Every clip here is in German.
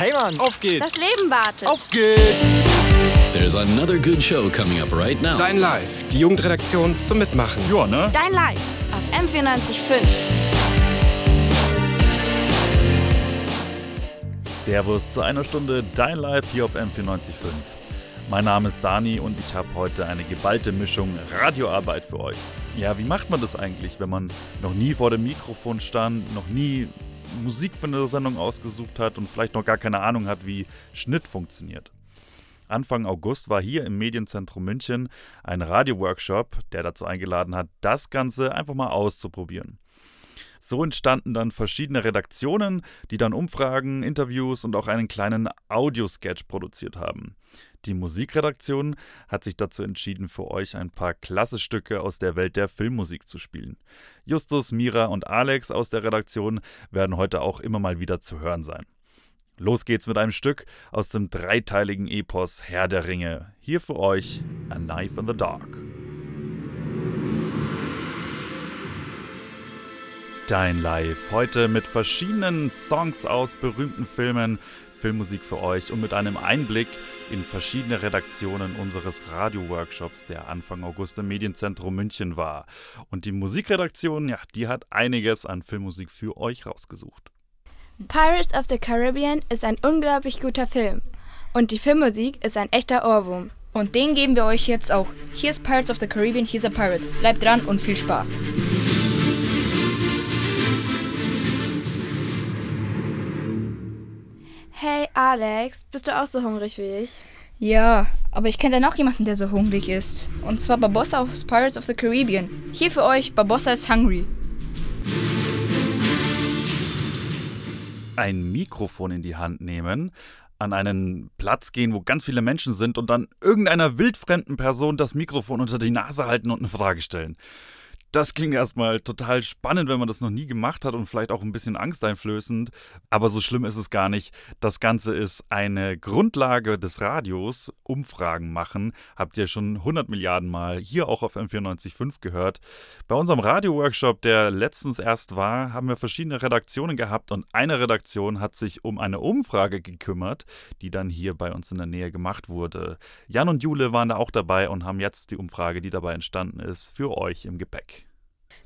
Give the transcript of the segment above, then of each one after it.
Hey Mann, auf geht's! Das Leben wartet. Auf geht's! There's another good show coming up right now. Dein Live, die Jugendredaktion zum Mitmachen. Ja, ne? Dein Live auf M945. Servus zu einer Stunde Dein Live hier auf M945. Mein Name ist Dani und ich habe heute eine geballte Mischung Radioarbeit für euch. Ja, wie macht man das eigentlich, wenn man noch nie vor dem Mikrofon stand, noch nie Musik für eine Sendung ausgesucht hat und vielleicht noch gar keine Ahnung hat, wie Schnitt funktioniert? Anfang August war hier im Medienzentrum München ein Radioworkshop, der dazu eingeladen hat, das Ganze einfach mal auszuprobieren. So entstanden dann verschiedene Redaktionen, die dann Umfragen, Interviews und auch einen kleinen Audiosketch produziert haben. Die Musikredaktion hat sich dazu entschieden, für euch ein paar Klassestücke aus der Welt der Filmmusik zu spielen. Justus, Mira und Alex aus der Redaktion werden heute auch immer mal wieder zu hören sein. Los geht's mit einem Stück aus dem dreiteiligen Epos Herr der Ringe. Hier für euch A Knife in the Dark. Dein Live. Heute mit verschiedenen Songs aus berühmten Filmen, Filmmusik für euch und mit einem Einblick in verschiedene Redaktionen unseres Radio-Workshops, der Anfang August im Medienzentrum München war. Und die Musikredaktion, ja, die hat einiges an Filmmusik für euch rausgesucht. Pirates of the Caribbean ist ein unglaublich guter Film. Und die Filmmusik ist ein echter Ohrwurm. Und den geben wir euch jetzt auch. Hier ist Pirates of the Caribbean, here's a Pirate. Bleibt dran und viel Spaß. Alex, bist du auch so hungrig wie ich? Ja, aber ich kenne da noch jemanden, der so hungrig ist. Und zwar Barbossa aus Pirates of the Caribbean. Hier für euch, Barbossa is hungry. Ein Mikrofon in die Hand nehmen, an einen Platz gehen, wo ganz viele Menschen sind und dann irgendeiner wildfremden Person das Mikrofon unter die Nase halten und eine Frage stellen. Das klingt erstmal total spannend, wenn man das noch nie gemacht hat und vielleicht auch ein bisschen angsteinflößend. Aber so schlimm ist es gar nicht. Das Ganze ist eine Grundlage des Radios. Umfragen machen. Habt ihr schon 100 Milliarden Mal hier auch auf M94.5 gehört. Bei unserem Radio-Workshop, der letztens erst war, haben wir verschiedene Redaktionen gehabt und eine Redaktion hat sich um eine Umfrage gekümmert, die dann hier bei uns in der Nähe gemacht wurde. Jan und Jule waren da auch dabei und haben jetzt die Umfrage, die dabei entstanden ist, für euch im Gepäck.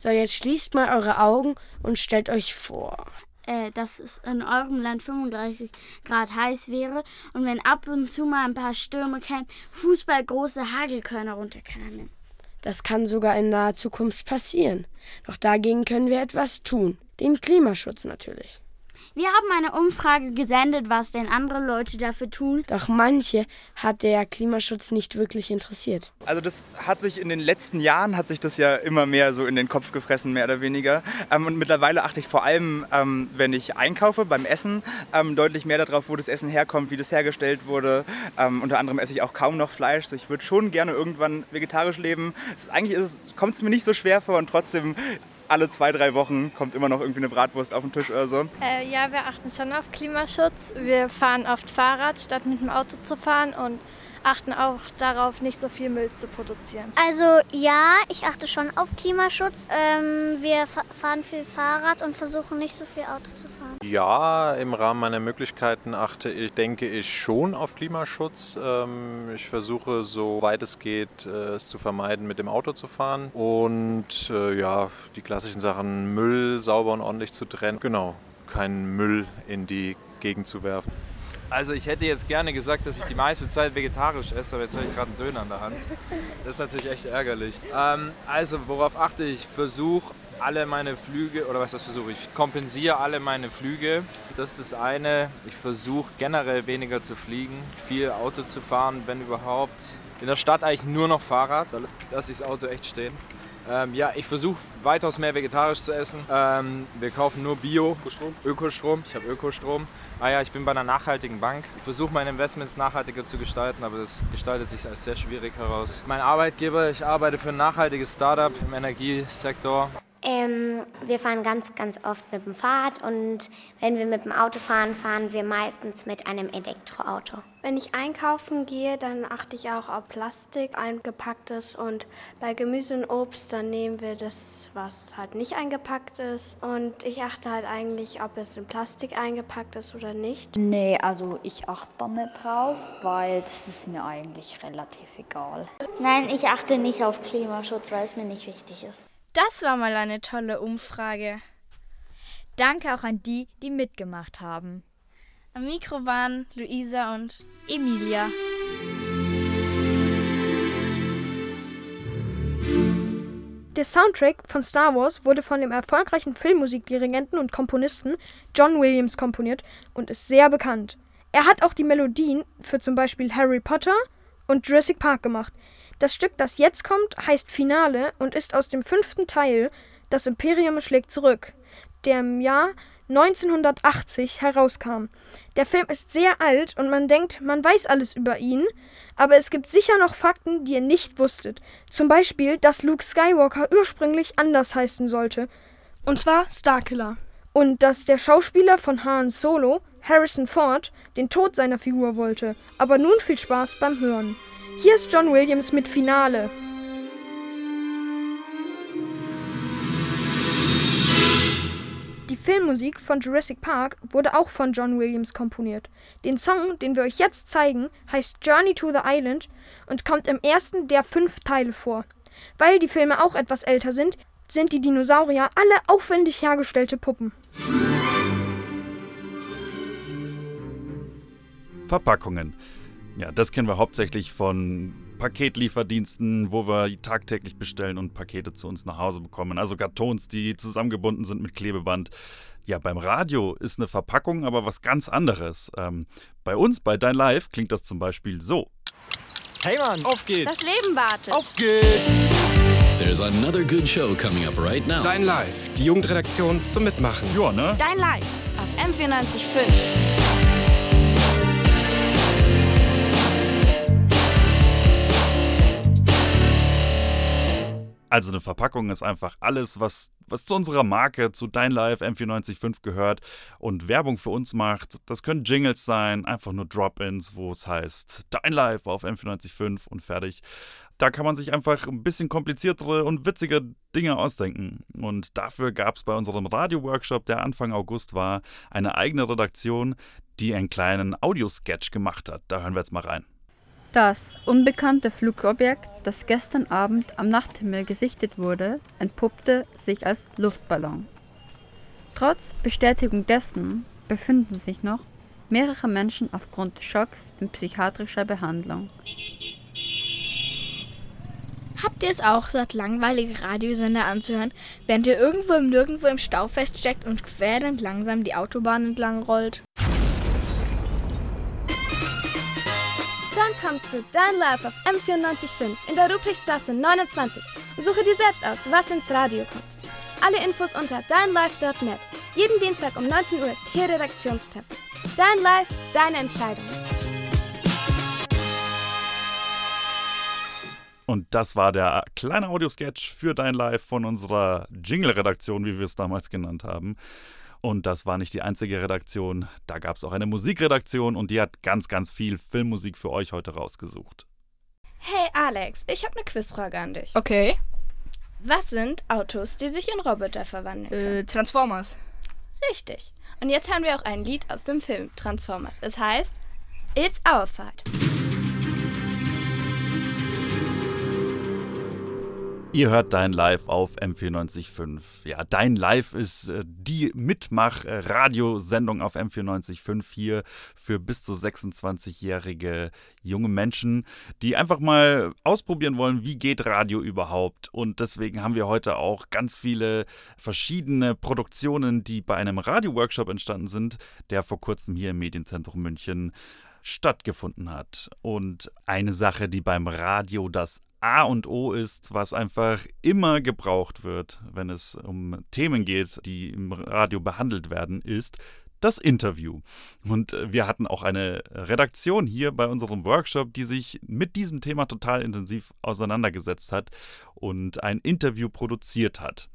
So, jetzt schließt mal eure Augen und stellt euch vor. äh, dass es in eurem Land 35 Grad heiß wäre und wenn ab und zu mal ein paar Stürme kämen, Fußball große Hagelkörner runterkamen. Das kann sogar in naher Zukunft passieren. Doch dagegen können wir etwas tun. Den Klimaschutz natürlich. Wir haben eine Umfrage gesendet, was denn andere Leute dafür tun. Doch manche hat der Klimaschutz nicht wirklich interessiert. Also das hat sich in den letzten Jahren, hat sich das ja immer mehr so in den Kopf gefressen, mehr oder weniger. Ähm, und mittlerweile achte ich vor allem, ähm, wenn ich einkaufe, beim Essen, ähm, deutlich mehr darauf, wo das Essen herkommt, wie das hergestellt wurde. Unter anderem esse ich auch kaum noch Fleisch. So, ich würde schon gerne irgendwann vegetarisch leben. Es, eigentlich kommt es mir nicht so schwer vor und trotzdem alle zwei, drei Wochen kommt immer noch irgendwie eine Bratwurst auf den Tisch oder so. Äh, ja, wir achten schon auf Klimaschutz. Wir fahren oft Fahrrad, statt mit dem Auto zu fahren und achten auch darauf, nicht so viel Müll zu produzieren. Also ja, ich achte schon auf Klimaschutz. Ähm, wir fa fahren viel Fahrrad und versuchen nicht so viel Auto zu fahren. Ja, im Rahmen meiner Möglichkeiten achte ich, denke ich schon auf Klimaschutz. Ähm, ich versuche, so weit es geht, äh, es zu vermeiden, mit dem Auto zu fahren. Und äh, ja, die klassischen Sachen, Müll sauber und ordentlich zu trennen. Genau, keinen Müll in die Gegend zu werfen. Also ich hätte jetzt gerne gesagt, dass ich die meiste Zeit vegetarisch esse, aber jetzt habe ich gerade einen Döner in der Hand. Das ist natürlich echt ärgerlich. Ähm, also worauf achte ich? Ich versuche alle meine Flüge, oder was das versuche ich? kompensiere alle meine Flüge. Das ist das eine. Ich versuche generell weniger zu fliegen, viel Auto zu fahren, wenn überhaupt. In der Stadt eigentlich nur noch Fahrrad, da lasse ich das Auto echt stehen. Ähm, ja, ich versuche weitaus mehr vegetarisch zu essen. Ähm, wir kaufen nur Bio, Ökostrom. Ich habe Ökostrom. Ah ja, ich bin bei einer nachhaltigen Bank. Ich versuche meine Investments nachhaltiger zu gestalten, aber das gestaltet sich als sehr schwierig heraus. Mein Arbeitgeber, ich arbeite für ein nachhaltiges Startup im Energiesektor. Ähm, wir fahren ganz, ganz oft mit dem Fahrrad und wenn wir mit dem Auto fahren, fahren wir meistens mit einem Elektroauto. Wenn ich einkaufen gehe, dann achte ich auch auf Plastik eingepackt ist und bei Gemüse und Obst, dann nehmen wir das, was halt nicht eingepackt ist und ich achte halt eigentlich, ob es in Plastik eingepackt ist oder nicht. Nee, also ich achte da nicht drauf, weil das ist mir eigentlich relativ egal. Nein, ich achte nicht auf Klimaschutz, weil es mir nicht wichtig ist. Das war mal eine tolle Umfrage. Danke auch an die, die mitgemacht haben. Am Mikro waren Luisa und Emilia. Der Soundtrack von Star Wars wurde von dem erfolgreichen Filmmusikdirigenten und Komponisten John Williams komponiert und ist sehr bekannt. Er hat auch die Melodien für zum Beispiel Harry Potter und Jurassic Park gemacht. Das Stück, das jetzt kommt, heißt Finale und ist aus dem fünften Teil Das Imperium schlägt zurück, der im Jahr 1980 herauskam. Der Film ist sehr alt und man denkt, man weiß alles über ihn, aber es gibt sicher noch Fakten, die ihr nicht wusstet. Zum Beispiel, dass Luke Skywalker ursprünglich anders heißen sollte. Und zwar Starkiller. Und dass der Schauspieler von Han Solo, Harrison Ford, den Tod seiner Figur wollte. Aber nun viel Spaß beim Hören. Hier ist John Williams mit Finale. Die Filmmusik von Jurassic Park wurde auch von John Williams komponiert. Den Song, den wir euch jetzt zeigen, heißt Journey to the Island und kommt im ersten der fünf Teile vor. Weil die Filme auch etwas älter sind, sind die Dinosaurier alle aufwendig hergestellte Puppen. Verpackungen. Ja, das kennen wir hauptsächlich von Paketlieferdiensten, wo wir tagtäglich bestellen und Pakete zu uns nach Hause bekommen. Also Kartons, die zusammengebunden sind mit Klebeband. Ja, beim Radio ist eine Verpackung aber was ganz anderes. Ähm, bei uns, bei Dein Live, klingt das zum Beispiel so. Hey Mann, auf geht's! Das Leben wartet. Auf geht's! There's another good show coming up right now. Dein Live, die Jugendredaktion zum Mitmachen. Ja, ne? Dein Live auf M945. Also eine Verpackung ist einfach alles, was, was zu unserer Marke, zu Dein Live M945 gehört und Werbung für uns macht. Das können Jingles sein, einfach nur Drop-ins, wo es heißt Dein Live auf M945 und fertig. Da kann man sich einfach ein bisschen kompliziertere und witzige Dinge ausdenken. Und dafür gab es bei unserem Radio-Workshop, der Anfang August war, eine eigene Redaktion, die einen kleinen Audiosketch gemacht hat. Da hören wir jetzt mal rein. Das unbekannte Flugobjekt, das gestern Abend am Nachthimmel gesichtet wurde, entpuppte sich als Luftballon. Trotz Bestätigung dessen befinden sich noch mehrere Menschen aufgrund Schocks in psychiatrischer Behandlung. Habt ihr es auch satt, langweilige Radiosender anzuhören, während ihr irgendwo im Nirgendwo im Stau feststeckt und quälend langsam die Autobahn entlang rollt? Komm zu Dein Live auf M945 in der Ruprechtstraße 29 und suche dir selbst aus, was ins Radio kommt. Alle Infos unter deinlive.net. Jeden Dienstag um 19 Uhr ist hier Redaktionstreffen. Dein Live, deine Entscheidung. Und das war der kleine Audiosketch für Dein Live von unserer Jingle-Redaktion, wie wir es damals genannt haben. Und das war nicht die einzige Redaktion. Da gab es auch eine Musikredaktion und die hat ganz, ganz viel Filmmusik für euch heute rausgesucht. Hey Alex, ich habe eine Quizfrage an dich. Okay. Was sind Autos, die sich in Roboter verwandeln können? Äh, Transformers. Richtig. Und jetzt hören wir auch ein Lied aus dem Film Transformers. Es heißt It's Our Fight. Ihr hört Dein Live auf M945. Ja, Dein Live ist äh, die Mitmach-Radiosendung auf M945 hier für bis zu 26-jährige junge Menschen, die einfach mal ausprobieren wollen, wie geht Radio überhaupt. Und deswegen haben wir heute auch ganz viele verschiedene Produktionen, die bei einem Radio-Workshop entstanden sind, der vor kurzem hier im Medienzentrum München stattgefunden hat. Und eine Sache, die beim Radio das A und O ist, was einfach immer gebraucht wird, wenn es um Themen geht, die im Radio behandelt werden, ist das Interview. Und äh, wir hatten auch eine Redaktion hier bei unserem Workshop, die sich mit diesem Thema total intensiv auseinandergesetzt hat und ein Interview produziert hat.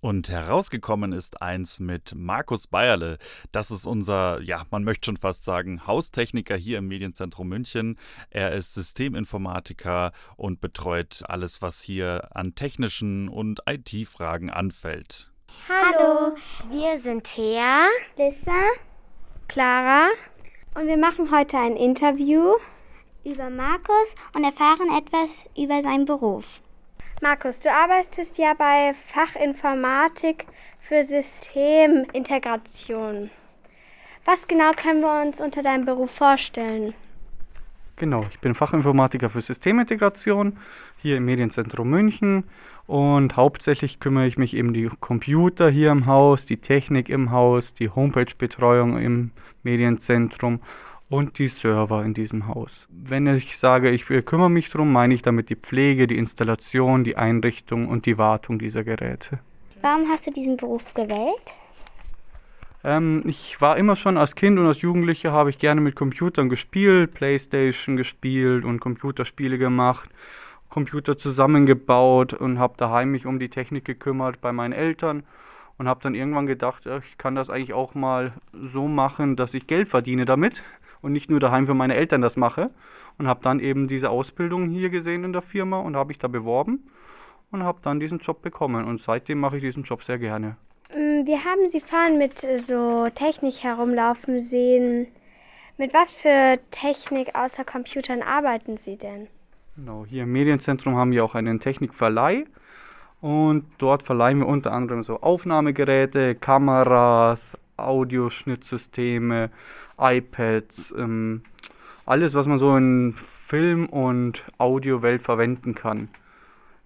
Und herausgekommen ist eins mit Markus Bayerle. Das ist unser, ja, man möchte schon fast sagen, Haustechniker hier im Medienzentrum München. Er ist Systeminformatiker und betreut alles, was hier an technischen und IT-Fragen anfällt. Hallo, wir sind Thea, Lissa, Clara und wir machen heute ein Interview über Markus und erfahren etwas über seinen Beruf. Markus, du arbeitest ja bei Fachinformatik für Systemintegration. Was genau können wir uns unter deinem Beruf vorstellen? Genau, ich bin Fachinformatiker für Systemintegration hier im Medienzentrum München und hauptsächlich kümmere ich mich eben um die Computer hier im Haus, die Technik im Haus, die Homepage-Betreuung im Medienzentrum und die Server in diesem Haus. Wenn ich sage, ich kümmere mich darum, meine ich damit die Pflege, die Installation, die Einrichtung und die Wartung dieser Geräte. Warum hast du diesen Beruf gewählt? Ähm, ich war immer schon als Kind und als Jugendlicher habe ich gerne mit Computern gespielt, Playstation gespielt und Computerspiele gemacht, Computer zusammengebaut und habe daheim mich um die Technik gekümmert bei meinen Eltern und habe dann irgendwann gedacht, ich kann das eigentlich auch mal so machen, dass ich Geld verdiene damit und nicht nur daheim für meine Eltern das mache. Und habe dann eben diese Ausbildung hier gesehen in der Firma und habe mich da beworben und habe dann diesen Job bekommen. Und seitdem mache ich diesen Job sehr gerne. Mm, wir haben Sie fahren mit äh, so Technik herumlaufen sehen. Mit was für Technik außer Computern arbeiten Sie denn? Genau, hier im Medienzentrum haben wir auch einen Technikverleih. Und dort verleihen wir unter anderem so Aufnahmegeräte, Kameras, Audioschnittsysteme, iPads, ähm, alles, was man so in Film- und Audiowelt verwenden kann.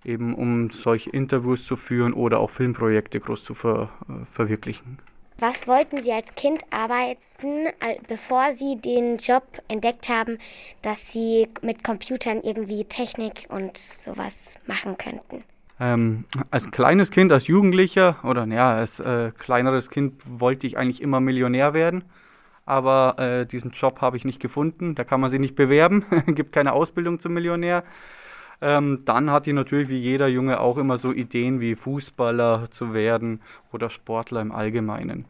Eben um solche Interviews zu führen oder auch Filmprojekte groß zu ver äh, verwirklichen. Was wollten Sie als Kind arbeiten, bevor Sie den Job entdeckt haben, dass Sie mit Computern irgendwie Technik und sowas machen könnten? Ähm, als kleines Kind, als Jugendlicher oder ja, als äh, kleineres Kind wollte ich eigentlich immer Millionär werden aber äh, diesen Job habe ich nicht gefunden. Da kann man sich nicht bewerben, gibt keine Ausbildung zum Millionär. Ähm, dann hat die natürlich wie jeder Junge auch immer so Ideen wie Fußballer zu werden oder Sportler im Allgemeinen.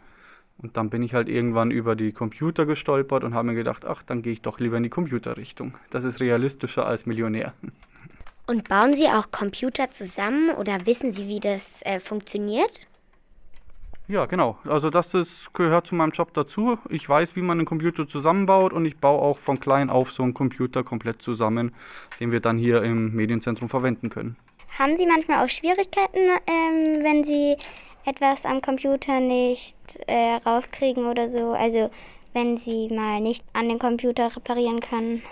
Und dann bin ich halt irgendwann über die Computer gestolpert und habe mir gedacht, ach, dann gehe ich doch lieber in die Computerrichtung. Das ist realistischer als Millionär. Und bauen Sie auch Computer zusammen oder wissen Sie, wie das äh, funktioniert? Ja, genau. Also das ist, gehört zu meinem Job dazu. Ich weiß, wie man einen Computer zusammenbaut und ich baue auch von klein auf so einen Computer komplett zusammen, den wir dann hier im Medienzentrum verwenden können. Haben Sie manchmal auch Schwierigkeiten, ähm, wenn Sie etwas am Computer nicht äh, rauskriegen oder so? Also wenn Sie mal nicht an den Computer reparieren können?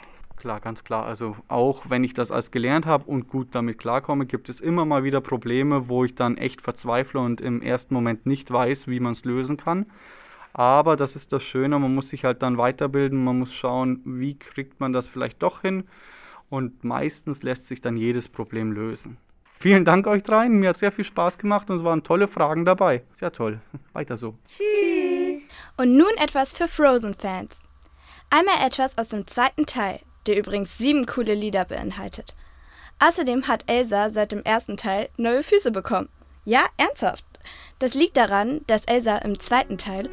Klar, ganz klar. Also auch wenn ich das als gelernt habe und gut damit klarkomme, gibt es immer mal wieder Probleme, wo ich dann echt verzweifle und im ersten Moment nicht weiß, wie man es lösen kann. Aber das ist das Schöne, man muss sich halt dann weiterbilden, man muss schauen, wie kriegt man das vielleicht doch hin. Und meistens lässt sich dann jedes Problem lösen. Vielen Dank euch dreien, mir hat sehr viel Spaß gemacht und es waren tolle Fragen dabei. Sehr toll. Weiter so. Tschüss. Und nun etwas für Frozen-Fans. Einmal etwas aus dem zweiten Teil der übrigens sieben coole Lieder beinhaltet. Außerdem hat Elsa seit dem ersten Teil neue Füße bekommen. Ja, ernsthaft. Das liegt daran, dass Elsa im zweiten Teil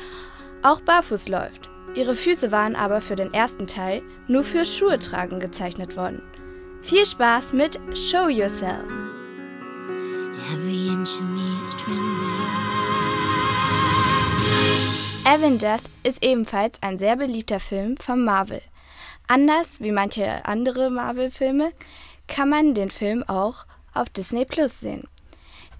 auch barfuß läuft. Ihre Füße waren aber für den ersten Teil nur für Schuhe tragen gezeichnet worden. Viel Spaß mit Show Yourself. Avengers ist ebenfalls ein sehr beliebter Film von Marvel. Anders wie manche andere Marvel-Filme kann man den Film auch auf Disney Plus sehen.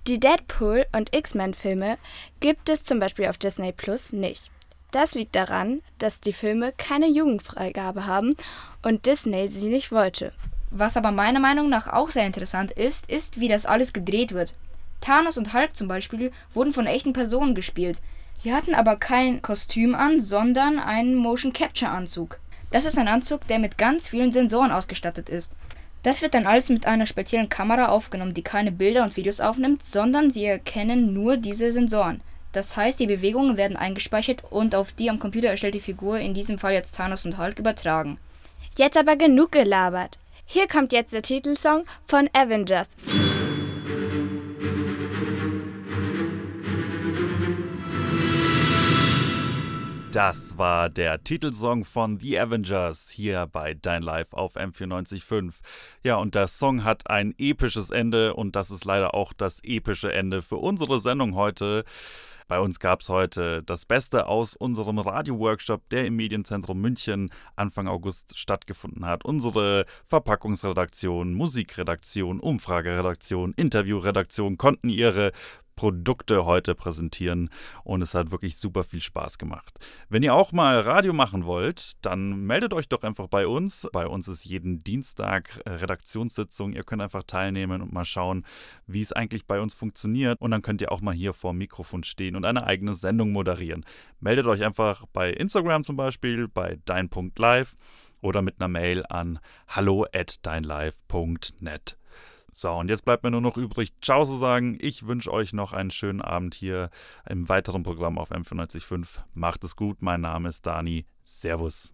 Die Deadpool- und X-Men-Filme gibt es zum Beispiel auf Disney Plus nicht. Das liegt daran, dass die Filme keine Jugendfreigabe haben und Disney sie nicht wollte. Was aber meiner Meinung nach auch sehr interessant ist, ist, wie das alles gedreht wird. Thanos und Hulk zum Beispiel wurden von echten Personen gespielt. Sie hatten aber kein Kostüm an, sondern einen Motion Capture Anzug. Das ist ein Anzug, der mit ganz vielen Sensoren ausgestattet ist. Das wird dann alles mit einer speziellen Kamera aufgenommen, die keine Bilder und Videos aufnimmt, sondern sie erkennen nur diese Sensoren. Das heißt, die Bewegungen werden eingespeichert und auf die am Computer erstellte Figur, in diesem Fall jetzt Thanos und Hulk, übertragen. Jetzt aber genug gelabert. Hier kommt jetzt der Titelsong von Avengers. Das war der Titelsong von The Avengers hier bei Dein Live auf M945. Ja, und der Song hat ein episches Ende und das ist leider auch das epische Ende für unsere Sendung heute. Bei uns gab es heute das Beste aus unserem Radio-Workshop, der im Medienzentrum München Anfang August stattgefunden hat. Unsere Verpackungsredaktion, Musikredaktion, Umfrageredaktion, Interviewredaktion konnten ihre Produkte heute präsentieren und es hat wirklich super viel Spaß gemacht. Wenn ihr auch mal Radio machen wollt, dann meldet euch doch einfach bei uns. Bei uns ist jeden Dienstag Redaktionssitzung. Ihr könnt einfach teilnehmen und mal schauen, wie es eigentlich bei uns funktioniert und dann könnt ihr auch mal hier vor dem Mikrofon stehen und eine eigene Sendung moderieren. Meldet euch einfach bei Instagram zum Beispiel, bei dein.live oder mit einer Mail an hallo at deinlive.net. So, und jetzt bleibt mir nur noch übrig, Ciao zu sagen. Ich wünsche euch noch einen schönen Abend hier im weiteren Programm auf M945. Macht es gut, mein Name ist Dani. Servus.